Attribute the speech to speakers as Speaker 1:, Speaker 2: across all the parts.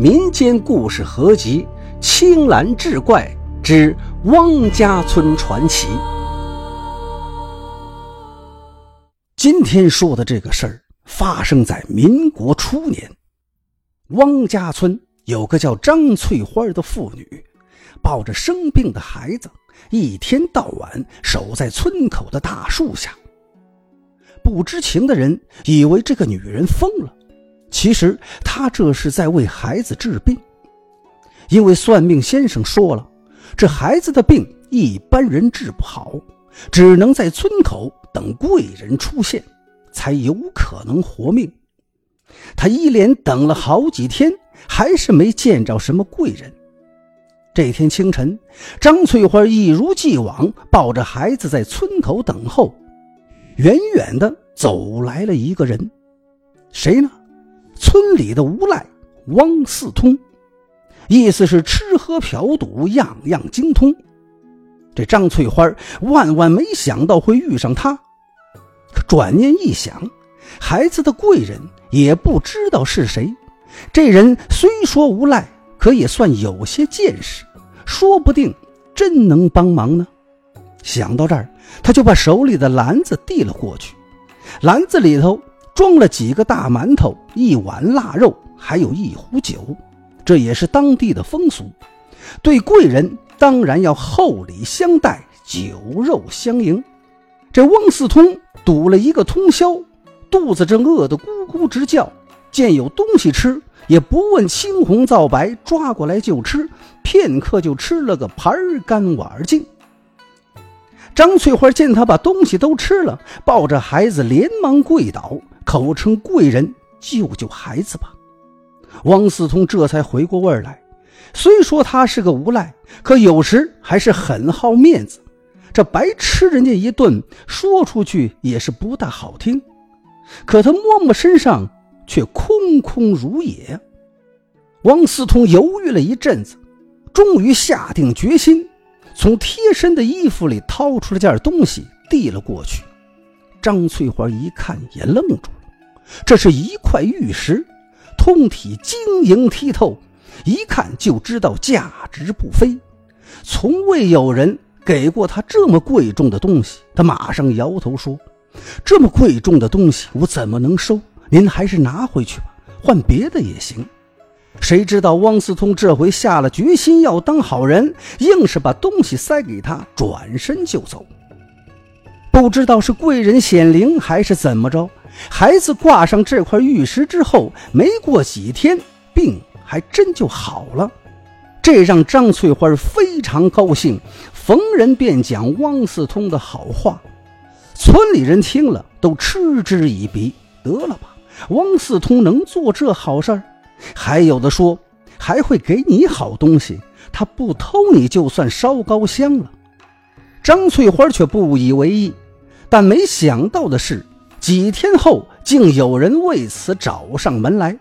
Speaker 1: 民间故事合集《青兰志怪之汪家村传奇》。今天说的这个事儿发生在民国初年，汪家村有个叫张翠花的妇女，抱着生病的孩子，一天到晚守在村口的大树下。不知情的人以为这个女人疯了。其实他这是在为孩子治病，因为算命先生说了，这孩子的病一般人治不好，只能在村口等贵人出现，才有可能活命。他一连等了好几天，还是没见着什么贵人。这天清晨，张翠花一如既往抱着孩子在村口等候，远远的走来了一个人，谁呢？村里的无赖汪四通，意思是吃喝嫖赌样样精通。这张翠花万万没想到会遇上他，可转念一想，孩子的贵人也不知道是谁。这人虽说无赖，可也算有些见识，说不定真能帮忙呢。想到这儿，他就把手里的篮子递了过去，篮子里头。装了几个大馒头，一碗腊肉，还有一壶酒，这也是当地的风俗。对贵人当然要厚礼相待，酒肉相迎。这翁四通赌了一个通宵，肚子正饿得咕咕直叫，见有东西吃，也不问青红皂白，抓过来就吃。片刻就吃了个盘干碗净。张翠花见他把东西都吃了，抱着孩子连忙跪倒。口称贵人救救孩子吧，汪思通这才回过味儿来。虽说他是个无赖，可有时还是很好面子。这白吃人家一顿，说出去也是不大好听。可他摸摸身上，却空空如也。汪思通犹豫了一阵子，终于下定决心，从贴身的衣服里掏出了件东西，递了过去。张翠花一看，也愣住了。这是一块玉石，通体晶莹剔透，一看就知道价值不菲。从未有人给过他这么贵重的东西。他马上摇头说：“这么贵重的东西，我怎么能收？您还是拿回去吧，换别的也行。”谁知道汪思通这回下了决心要当好人，硬是把东西塞给他，转身就走。不知道是贵人显灵还是怎么着。孩子挂上这块玉石之后，没过几天，病还真就好了。这让张翠花非常高兴，逢人便讲汪四通的好话。村里人听了都嗤之以鼻：“得了吧，汪四通能做这好事儿？”还有的说：“还会给你好东西，他不偷你就算烧高香了。”张翠花却不以为意，但没想到的是。几天后，竟有人为此找上门来。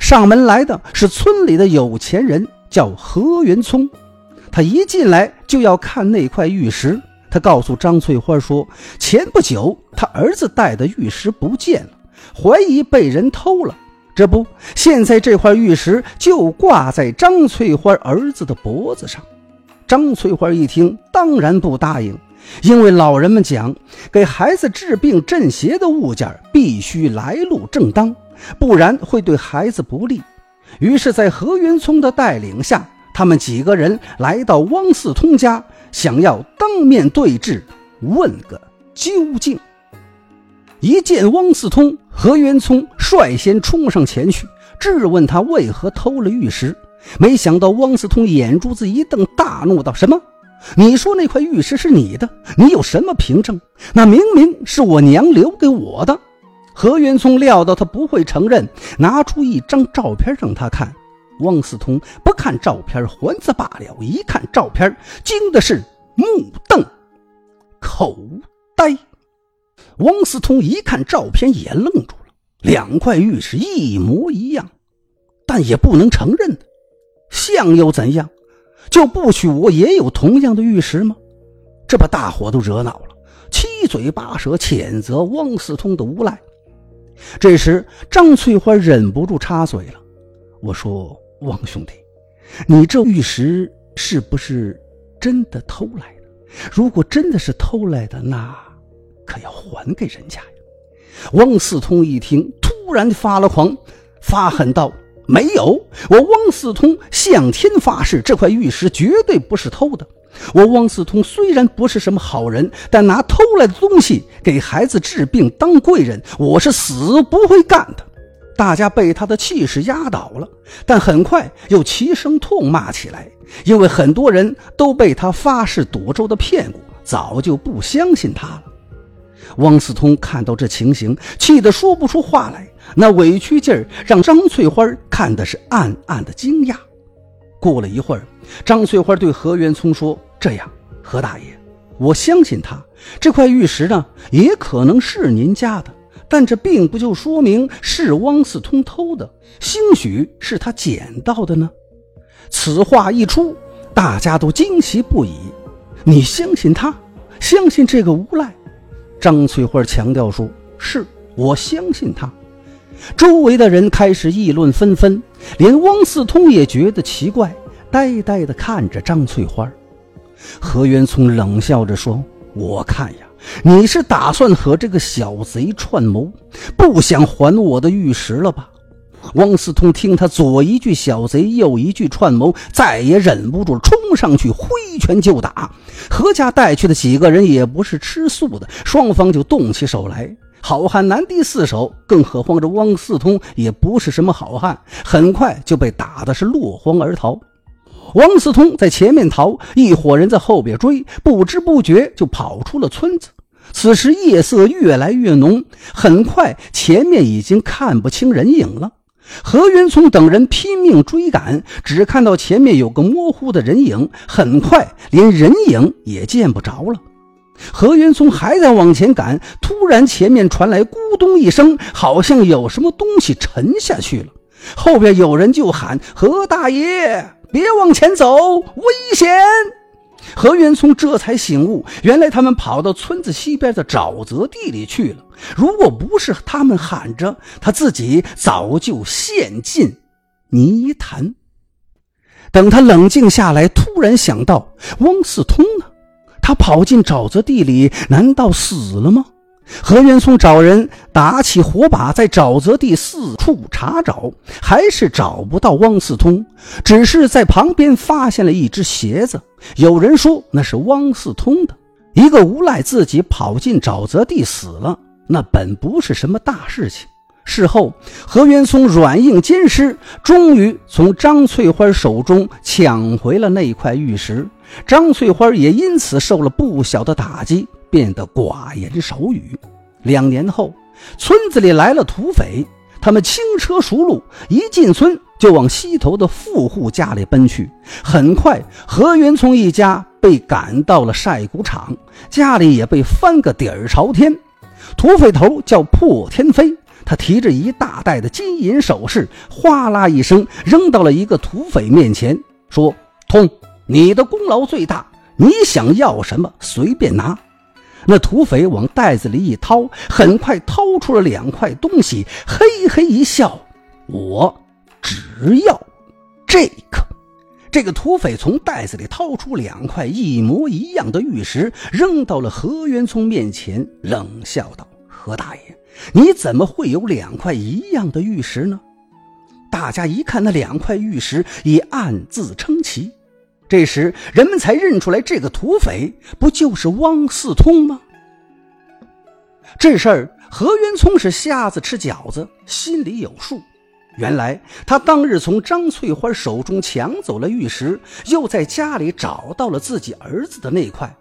Speaker 1: 上门来的是村里的有钱人，叫何元聪。他一进来就要看那块玉石。他告诉张翠花说，前不久他儿子带的玉石不见了，怀疑被人偷了。这不，现在这块玉石就挂在张翠花儿子的脖子上。张翠花一听，当然不答应。因为老人们讲，给孩子治病镇邪的物件必须来路正当，不然会对孩子不利。于是，在何云聪的带领下，他们几个人来到汪四通家，想要当面对质，问个究竟。一见汪四通，何云聪率先冲上前去质问他为何偷了玉石。没想到汪四通眼珠子一瞪，大怒道：“什么？”你说那块玉石是你的，你有什么凭证？那明明是我娘留给我的。何元聪料到他不会承认，拿出一张照片让他看。汪思通不看照片还则罢了，一看照片，惊的是目瞪口呆。汪思通一看照片也愣住了，两块玉石一模一样，但也不能承认，像又怎样？就不许我也有同样的玉石吗？这把大伙都惹恼了，七嘴八舌谴责汪四通的无赖。这时，张翠花忍不住插嘴了：“我说汪兄弟，你这玉石是不是真的偷来的？如果真的是偷来的，那可要还给人家呀！”汪四通一听，突然发了狂，发狠道：“没有！我汪四通向天发誓，这块玉石绝对不是偷的。我汪四通虽然不是什么好人，但拿偷来的东西给孩子治病当贵人，我是死不会干的。”大家被他的气势压倒了，但很快又齐声痛骂起来，因为很多人都被他发誓赌咒的骗过，早就不相信他了。汪四通看到这情形，气得说不出话来，那委屈劲儿让张翠花看的是暗暗的惊讶。过了一会儿，张翠花对何元聪说：“这样，何大爷，我相信他，这块玉石呢，也可能是您家的，但这并不就说明是汪四通偷的，兴许是他捡到的呢。”此话一出，大家都惊奇不已。你相信他，相信这个无赖？张翠花强调说：“是我相信他。”周围的人开始议论纷纷，连汪四通也觉得奇怪，呆呆地看着张翠花。何元聪冷笑着说：“我看呀，你是打算和这个小贼串谋，不想还我的玉石了吧？”汪四通听他左一句小贼，右一句串谋，再也忍不住，冲上去挥拳就打。何家带去的几个人也不是吃素的，双方就动起手来。好汉难敌四手，更何况这汪四通也不是什么好汉，很快就被打的是落荒而逃。汪四通在前面逃，一伙人在后边追，不知不觉就跑出了村子。此时夜色越来越浓，很快前面已经看不清人影了。何云聪等人拼命追赶，只看到前面有个模糊的人影，很快连人影也见不着了。何云聪还在往前赶，突然前面传来咕咚一声，好像有什么东西沉下去了。后边有人就喊：“何大爷，别往前走，危险！”何元聪这才醒悟，原来他们跑到村子西边的沼泽地里去了。如果不是他们喊着，他自己早就陷进泥潭。等他冷静下来，突然想到汪四通呢？他跑进沼泽地里，难道死了吗？何元松找人打起火把，在沼泽地四处查找，还是找不到汪四通。只是在旁边发现了一只鞋子，有人说那是汪四通的。一个无赖自己跑进沼泽地死了，那本不是什么大事情。事后，何元松软硬兼施，终于从张翠花手中抢回了那块玉石。张翠花也因此受了不小的打击。变得寡言少语。两年后，村子里来了土匪，他们轻车熟路，一进村就往西头的富户家里奔去。很快，何元聪一家被赶到了晒谷场，家里也被翻个底儿朝天。土匪头叫破天飞，他提着一大袋的金银首饰，哗啦一声扔到了一个土匪面前，说：“通，你的功劳最大，你想要什么随便拿。”那土匪往袋子里一掏，很快掏出了两块东西，嘿嘿一笑：“我只要这个。”这个土匪从袋子里掏出两块一模一样的玉石，扔到了何元聪面前，冷笑道：“何大爷，你怎么会有两块一样的玉石呢？”大家一看那两块玉石，也暗自称奇。这时，人们才认出来，这个土匪不就是汪四通吗？这事儿，何元聪是瞎子吃饺子，心里有数。原来他当日从张翠花手中抢走了玉石，又在家里找到了自己儿子的那块，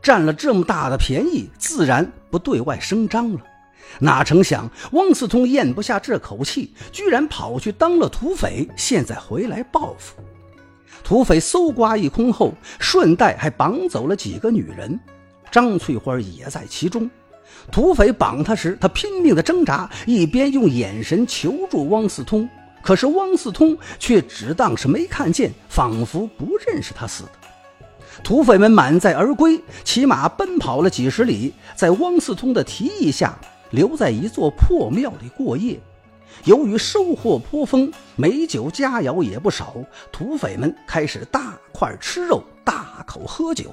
Speaker 1: 占了这么大的便宜，自然不对外声张了。哪成想，汪四通咽不下这口气，居然跑去当了土匪，现在回来报复。土匪搜刮一空后，顺带还绑走了几个女人，张翠花也在其中。土匪绑她时，她拼命的挣扎，一边用眼神求助汪四通，可是汪四通却只当是没看见，仿佛不认识他似的。土匪们满载而归，骑马奔跑了几十里，在汪四通的提议下，留在一座破庙里过夜。由于收获颇丰，美酒佳肴也不少，土匪们开始大块吃肉，大口喝酒。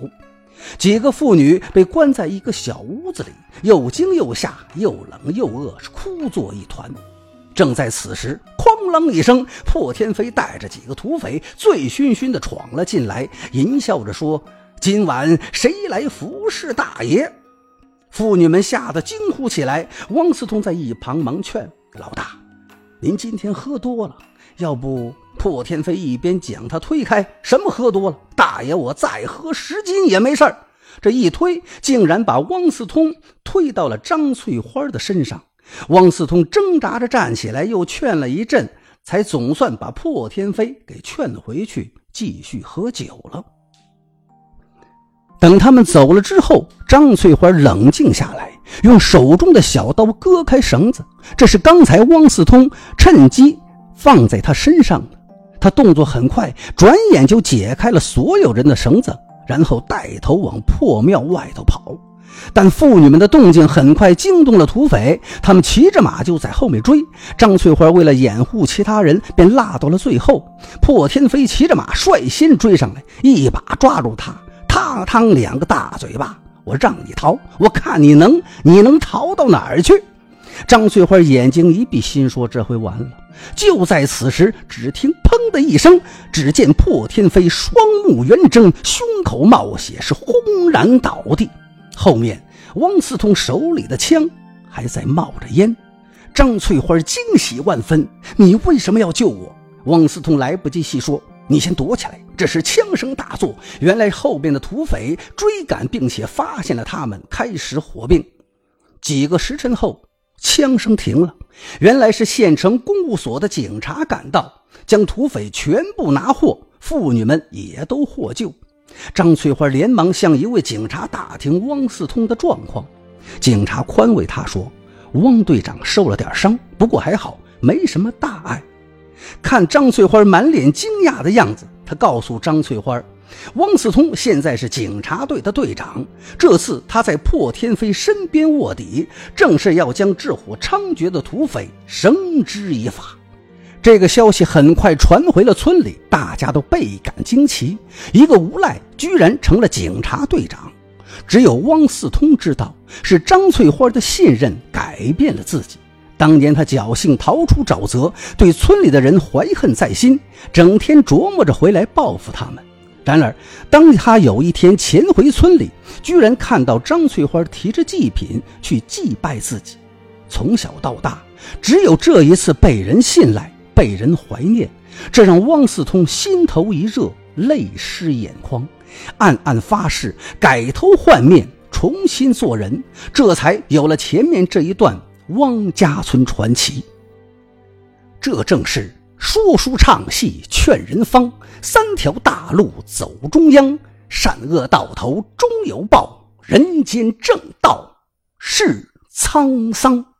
Speaker 1: 几个妇女被关在一个小屋子里，又惊又吓，又冷又饿，是哭作一团。正在此时，哐啷一声，破天飞带着几个土匪醉醺醺地闯了进来，淫笑着说：“今晚谁来服侍大爷？”妇女们吓得惊呼起来。汪思通在一旁忙劝：“老大，您今天喝多了，要不……”破天飞一边将他推开：“什么喝多了？大爷，我再喝十斤也没事儿。”这一推，竟然把汪思通推到了张翠花的身上。汪思通挣扎着站起来，又劝了一阵，才总算把破天飞给劝回去，继续喝酒了。等他们走了之后，张翠花冷静下来，用手中的小刀割开绳子，这是刚才汪思通趁机放在他身上的。他动作很快，转眼就解开了所有人的绳子，然后带头往破庙外头跑。但妇女们的动静很快惊动了土匪，他们骑着马就在后面追。张翠花为了掩护其他人，便落到了最后。破天飞骑着马率先追上来，一把抓住他，嘡嘡两个大嘴巴。我让你逃，我看你能你能逃到哪儿去？张翠花眼睛一闭，心说这回完了。就在此时，只听“砰”的一声，只见破天飞双目圆睁，胸口冒血，是轰然倒地。后面，汪思通手里的枪还在冒着烟。张翠花惊喜万分：“你为什么要救我？”汪思通来不及细说：“你先躲起来。”这时枪声大作，原来后边的土匪追赶，并且发现了他们，开始火并。几个时辰后，枪声停了，原来是县城公务所的警察赶到，将土匪全部拿获，妇女们也都获救。张翠花连忙向一位警察打听汪四通的状况，警察宽慰他说：“汪队长受了点伤，不过还好，没什么大碍。”看张翠花满脸惊讶的样子，他告诉张翠花：“汪四通现在是警察队的队长，这次他在破天飞身边卧底，正是要将这伙猖獗的土匪绳之以法。”这个消息很快传回了村里，大家都倍感惊奇。一个无赖居然成了警察队长，只有汪四通知道是张翠花的信任改变了自己。当年他侥幸逃出沼泽，对村里的人怀恨在心，整天琢磨着回来报复他们。然而，当他有一天潜回村里，居然看到张翠花提着祭品去祭拜自己。从小到大，只有这一次被人信赖。被人怀念，这让汪四通心头一热，泪湿眼眶，暗暗发誓改头换面，重新做人，这才有了前面这一段汪家村传奇。这正是说书唱戏劝人方，三条大路走中央，善恶到头终有报，人间正道是沧桑。